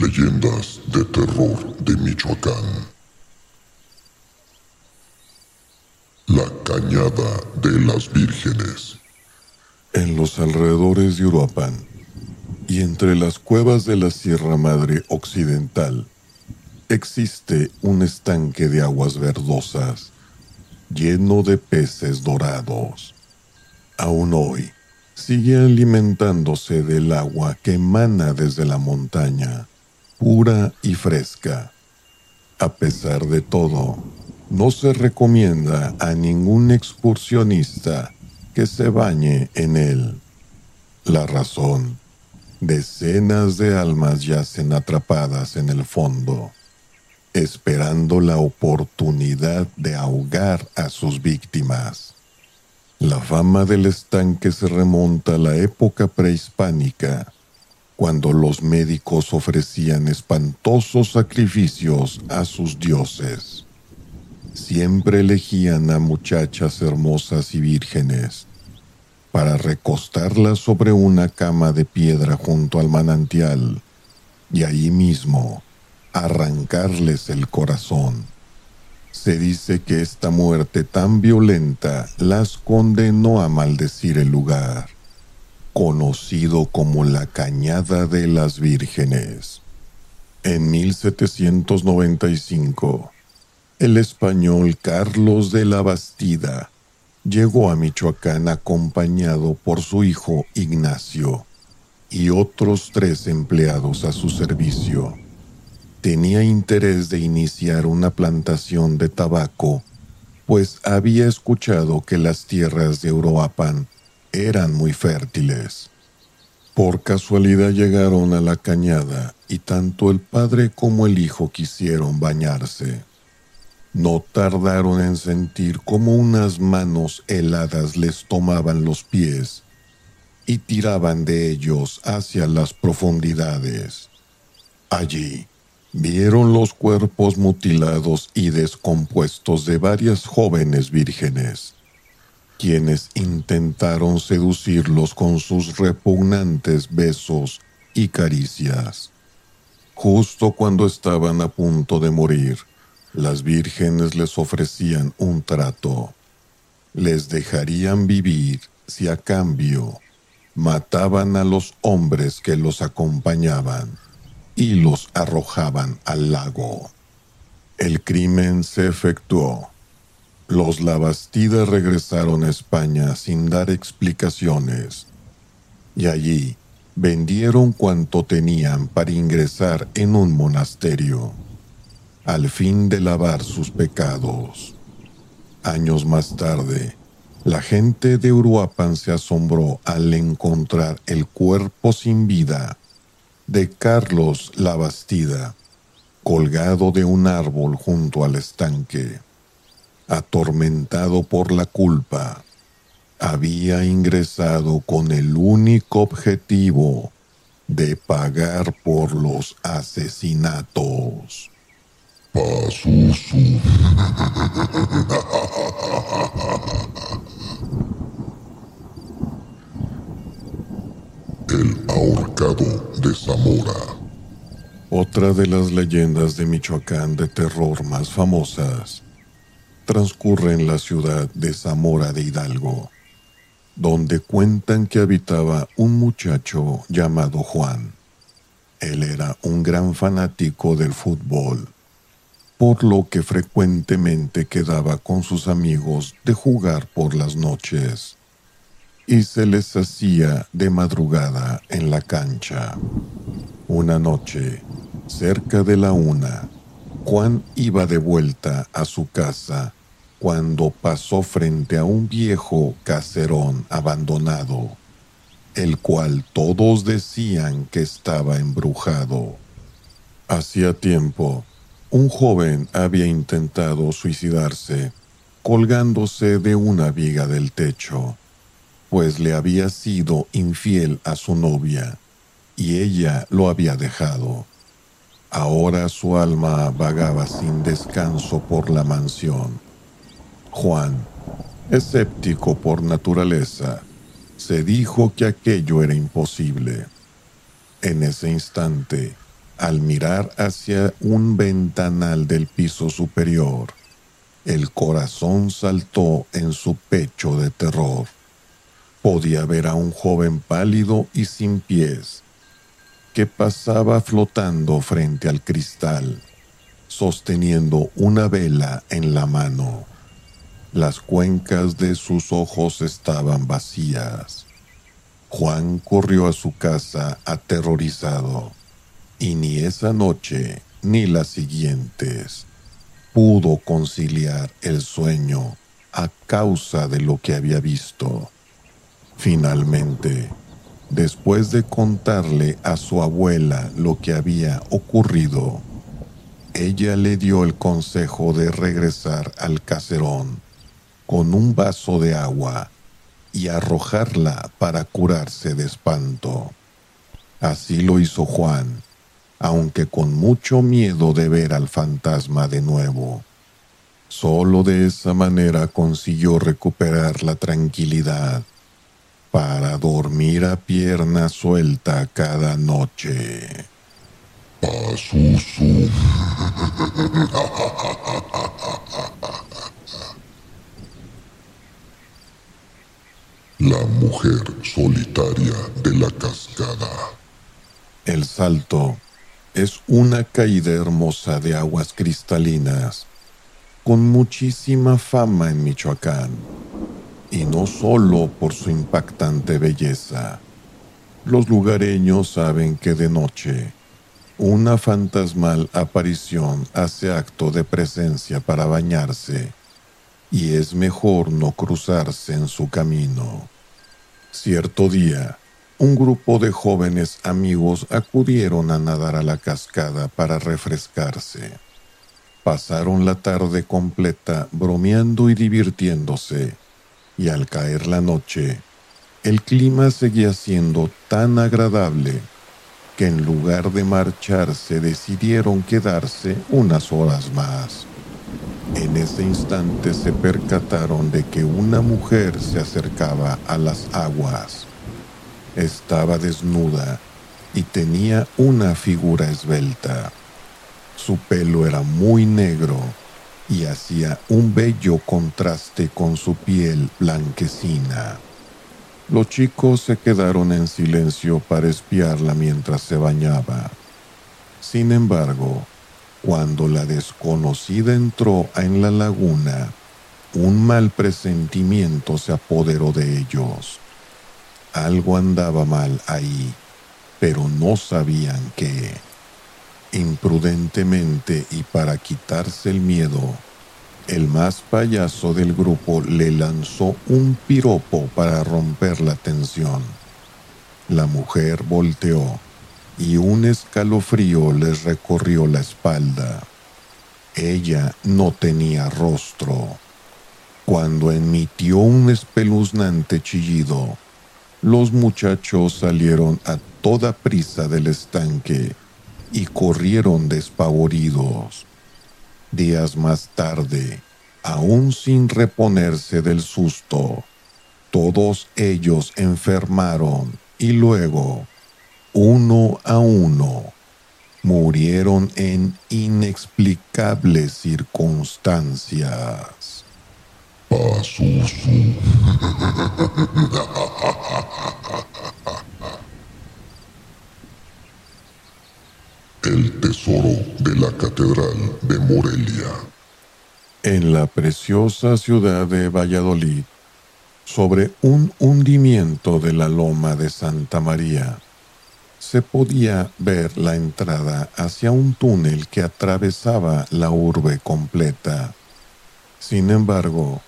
Leyendas de terror de Michoacán. La Cañada de las Vírgenes. En los alrededores de Uruapan y entre las cuevas de la Sierra Madre Occidental existe un estanque de aguas verdosas lleno de peces dorados. Aún hoy sigue alimentándose del agua que emana desde la montaña pura y fresca. A pesar de todo, no se recomienda a ningún excursionista que se bañe en él. La razón, decenas de almas yacen atrapadas en el fondo, esperando la oportunidad de ahogar a sus víctimas. La fama del estanque se remonta a la época prehispánica, cuando los médicos ofrecían espantosos sacrificios a sus dioses. Siempre elegían a muchachas hermosas y vírgenes para recostarlas sobre una cama de piedra junto al manantial y ahí mismo arrancarles el corazón. Se dice que esta muerte tan violenta las condenó a maldecir el lugar conocido como la Cañada de las Vírgenes. En 1795, el español Carlos de la Bastida llegó a Michoacán acompañado por su hijo Ignacio y otros tres empleados a su servicio. Tenía interés de iniciar una plantación de tabaco, pues había escuchado que las tierras de Uruapan eran muy fértiles. Por casualidad llegaron a la cañada y tanto el padre como el hijo quisieron bañarse. No tardaron en sentir como unas manos heladas les tomaban los pies y tiraban de ellos hacia las profundidades. Allí vieron los cuerpos mutilados y descompuestos de varias jóvenes vírgenes quienes intentaron seducirlos con sus repugnantes besos y caricias. Justo cuando estaban a punto de morir, las vírgenes les ofrecían un trato. Les dejarían vivir si a cambio mataban a los hombres que los acompañaban y los arrojaban al lago. El crimen se efectuó los Labastida regresaron a España sin dar explicaciones y allí vendieron cuanto tenían para ingresar en un monasterio, al fin de lavar sus pecados. Años más tarde, la gente de Uruapan se asombró al encontrar el cuerpo sin vida de Carlos Labastida, colgado de un árbol junto al estanque atormentado por la culpa, había ingresado con el único objetivo de pagar por los asesinatos. El ahorcado de Zamora. Otra de las leyendas de Michoacán de terror más famosas transcurre en la ciudad de Zamora de Hidalgo, donde cuentan que habitaba un muchacho llamado Juan. Él era un gran fanático del fútbol, por lo que frecuentemente quedaba con sus amigos de jugar por las noches y se les hacía de madrugada en la cancha. Una noche, cerca de la una, Juan iba de vuelta a su casa cuando pasó frente a un viejo caserón abandonado, el cual todos decían que estaba embrujado. Hacía tiempo, un joven había intentado suicidarse colgándose de una viga del techo, pues le había sido infiel a su novia y ella lo había dejado. Ahora su alma vagaba sin descanso por la mansión Juan, escéptico por naturaleza, se dijo que aquello era imposible. En ese instante, al mirar hacia un ventanal del piso superior. El corazón saltó en su pecho de terror. Podía ver a un joven pálido y sin pies, que pasaba flotando frente al cristal, sosteniendo una vela en la mano. Las cuencas de sus ojos estaban vacías. Juan corrió a su casa aterrorizado, y ni esa noche ni las siguientes pudo conciliar el sueño a causa de lo que había visto. Finalmente, después de contarle a su abuela lo que había ocurrido, ella le dio el consejo de regresar al caserón con un vaso de agua y arrojarla para curarse de espanto. Así lo hizo Juan, aunque con mucho miedo de ver al fantasma de nuevo. Solo de esa manera consiguió recuperar la tranquilidad para dormir a pierna suelta cada noche. La mujer solitaria de la cascada. El salto es una caída hermosa de aguas cristalinas, con muchísima fama en Michoacán, y no solo por su impactante belleza. Los lugareños saben que de noche, una fantasmal aparición hace acto de presencia para bañarse, y es mejor no cruzarse en su camino. Cierto día, un grupo de jóvenes amigos acudieron a nadar a la cascada para refrescarse. Pasaron la tarde completa bromeando y divirtiéndose, y al caer la noche, el clima seguía siendo tan agradable que en lugar de marcharse decidieron quedarse unas horas más. En ese instante se percataron de que una mujer se acercaba a las aguas. Estaba desnuda y tenía una figura esbelta. Su pelo era muy negro y hacía un bello contraste con su piel blanquecina. Los chicos se quedaron en silencio para espiarla mientras se bañaba. Sin embargo, cuando la desconocida entró en la laguna, un mal presentimiento se apoderó de ellos. Algo andaba mal ahí, pero no sabían qué. Imprudentemente y para quitarse el miedo, el más payaso del grupo le lanzó un piropo para romper la tensión. La mujer volteó y un escalofrío les recorrió la espalda. Ella no tenía rostro. Cuando emitió un espeluznante chillido, los muchachos salieron a toda prisa del estanque y corrieron despavoridos. Días más tarde, aún sin reponerse del susto, todos ellos enfermaron y luego, uno a uno, murieron en inexplicables circunstancias. El tesoro de la Catedral de Morelia. En la preciosa ciudad de Valladolid, sobre un hundimiento de la loma de Santa María, se podía ver la entrada hacia un túnel que atravesaba la urbe completa. Sin embargo,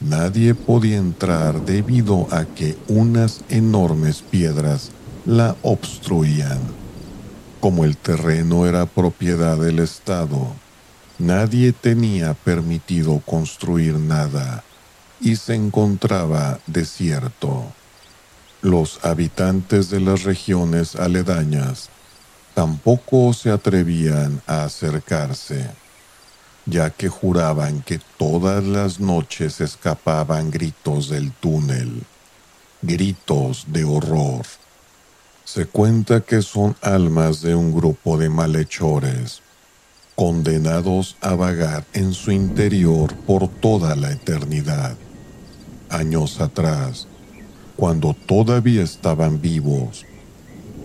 Nadie podía entrar debido a que unas enormes piedras la obstruían. Como el terreno era propiedad del Estado, nadie tenía permitido construir nada y se encontraba desierto. Los habitantes de las regiones aledañas tampoco se atrevían a acercarse ya que juraban que todas las noches escapaban gritos del túnel, gritos de horror. Se cuenta que son almas de un grupo de malhechores, condenados a vagar en su interior por toda la eternidad. Años atrás, cuando todavía estaban vivos,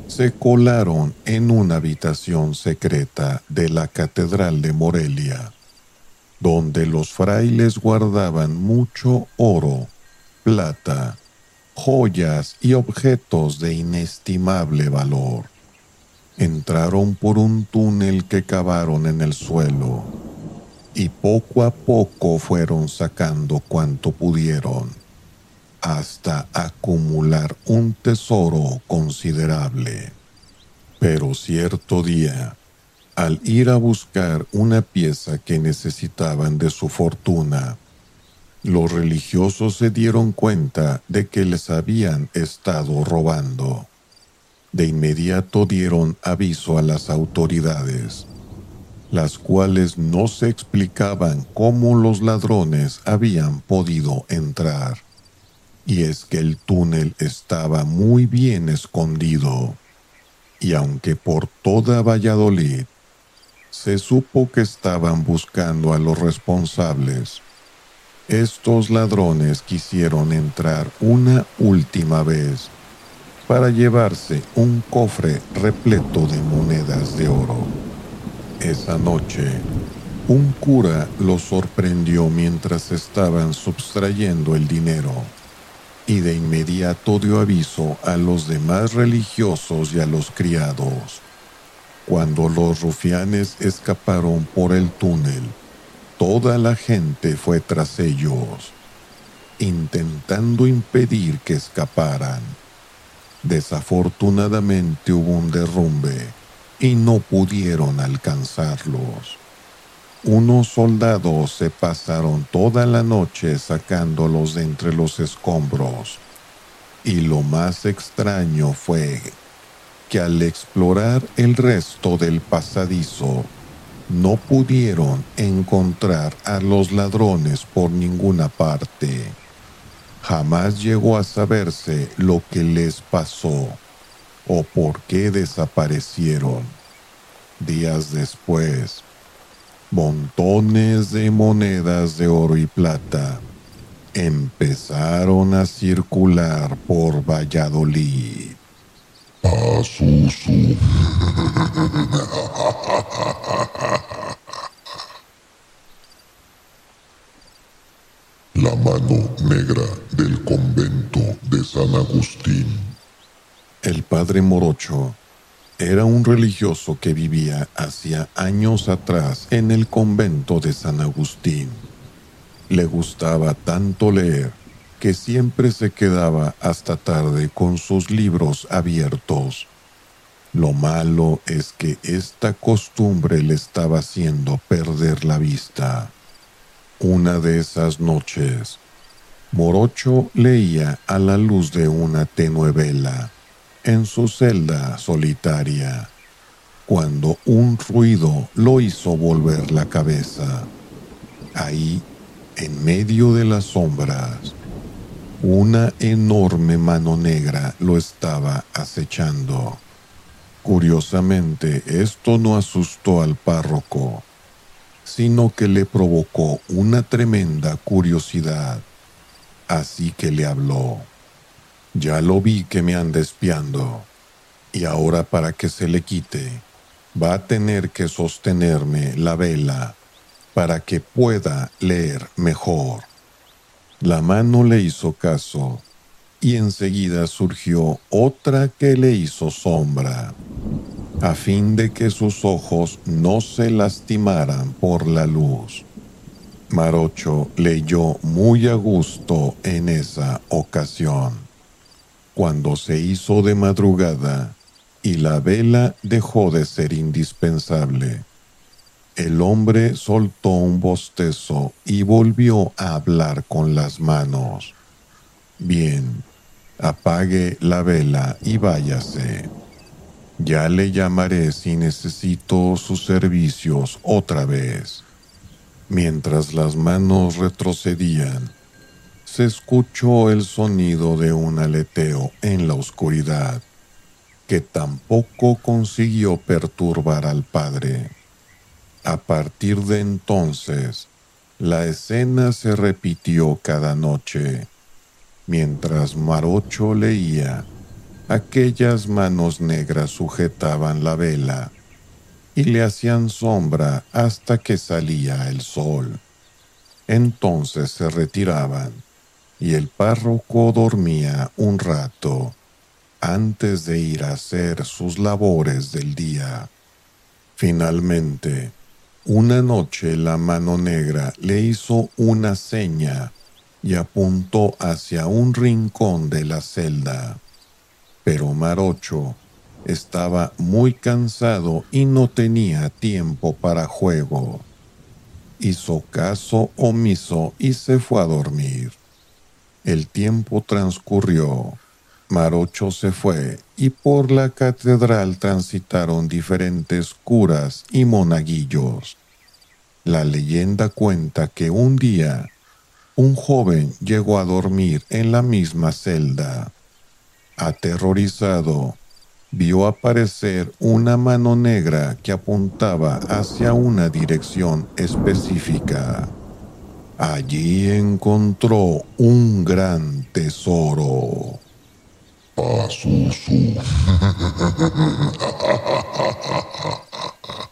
se colaron en una habitación secreta de la Catedral de Morelia, donde los frailes guardaban mucho oro, plata, joyas y objetos de inestimable valor. Entraron por un túnel que cavaron en el suelo y poco a poco fueron sacando cuanto pudieron hasta acumular un tesoro considerable. Pero cierto día, al ir a buscar una pieza que necesitaban de su fortuna, los religiosos se dieron cuenta de que les habían estado robando. De inmediato dieron aviso a las autoridades, las cuales no se explicaban cómo los ladrones habían podido entrar y es que el túnel estaba muy bien escondido, y aunque por toda Valladolid se supo que estaban buscando a los responsables, estos ladrones quisieron entrar una última vez para llevarse un cofre repleto de monedas de oro. Esa noche, un cura los sorprendió mientras estaban sustrayendo el dinero y de inmediato dio aviso a los demás religiosos y a los criados. Cuando los rufianes escaparon por el túnel, toda la gente fue tras ellos, intentando impedir que escaparan. Desafortunadamente hubo un derrumbe y no pudieron alcanzarlos. Unos soldados se pasaron toda la noche sacándolos de entre los escombros. Y lo más extraño fue que al explorar el resto del pasadizo, no pudieron encontrar a los ladrones por ninguna parte. Jamás llegó a saberse lo que les pasó o por qué desaparecieron. Días después, montones de monedas de oro y plata empezaron a circular por Valladolid. La mano negra del convento de San Agustín. El padre Morocho era un religioso que vivía hacía años atrás en el convento de San Agustín. Le gustaba tanto leer que siempre se quedaba hasta tarde con sus libros abiertos. Lo malo es que esta costumbre le estaba haciendo perder la vista. Una de esas noches, Morocho leía a la luz de una tenue vela en su celda solitaria, cuando un ruido lo hizo volver la cabeza. Ahí, en medio de las sombras, una enorme mano negra lo estaba acechando. Curiosamente, esto no asustó al párroco, sino que le provocó una tremenda curiosidad. Así que le habló. Ya lo vi que me anda espiando, y ahora para que se le quite, va a tener que sostenerme la vela para que pueda leer mejor. La mano le hizo caso, y enseguida surgió otra que le hizo sombra, a fin de que sus ojos no se lastimaran por la luz. Marocho leyó muy a gusto en esa ocasión cuando se hizo de madrugada y la vela dejó de ser indispensable. El hombre soltó un bostezo y volvió a hablar con las manos. Bien, apague la vela y váyase. Ya le llamaré si necesito sus servicios otra vez. Mientras las manos retrocedían, se escuchó el sonido de un aleteo en la oscuridad, que tampoco consiguió perturbar al padre. A partir de entonces, la escena se repitió cada noche. Mientras Marocho leía, aquellas manos negras sujetaban la vela y le hacían sombra hasta que salía el sol. Entonces se retiraban y el párroco dormía un rato antes de ir a hacer sus labores del día. Finalmente, una noche la mano negra le hizo una seña y apuntó hacia un rincón de la celda. Pero Marocho estaba muy cansado y no tenía tiempo para juego. Hizo caso omiso y se fue a dormir. El tiempo transcurrió. Marocho se fue y por la catedral transitaron diferentes curas y monaguillos. La leyenda cuenta que un día un joven llegó a dormir en la misma celda. Aterrorizado, vio aparecer una mano negra que apuntaba hacia una dirección específica. Allí encontró un gran tesoro. Pazuzu.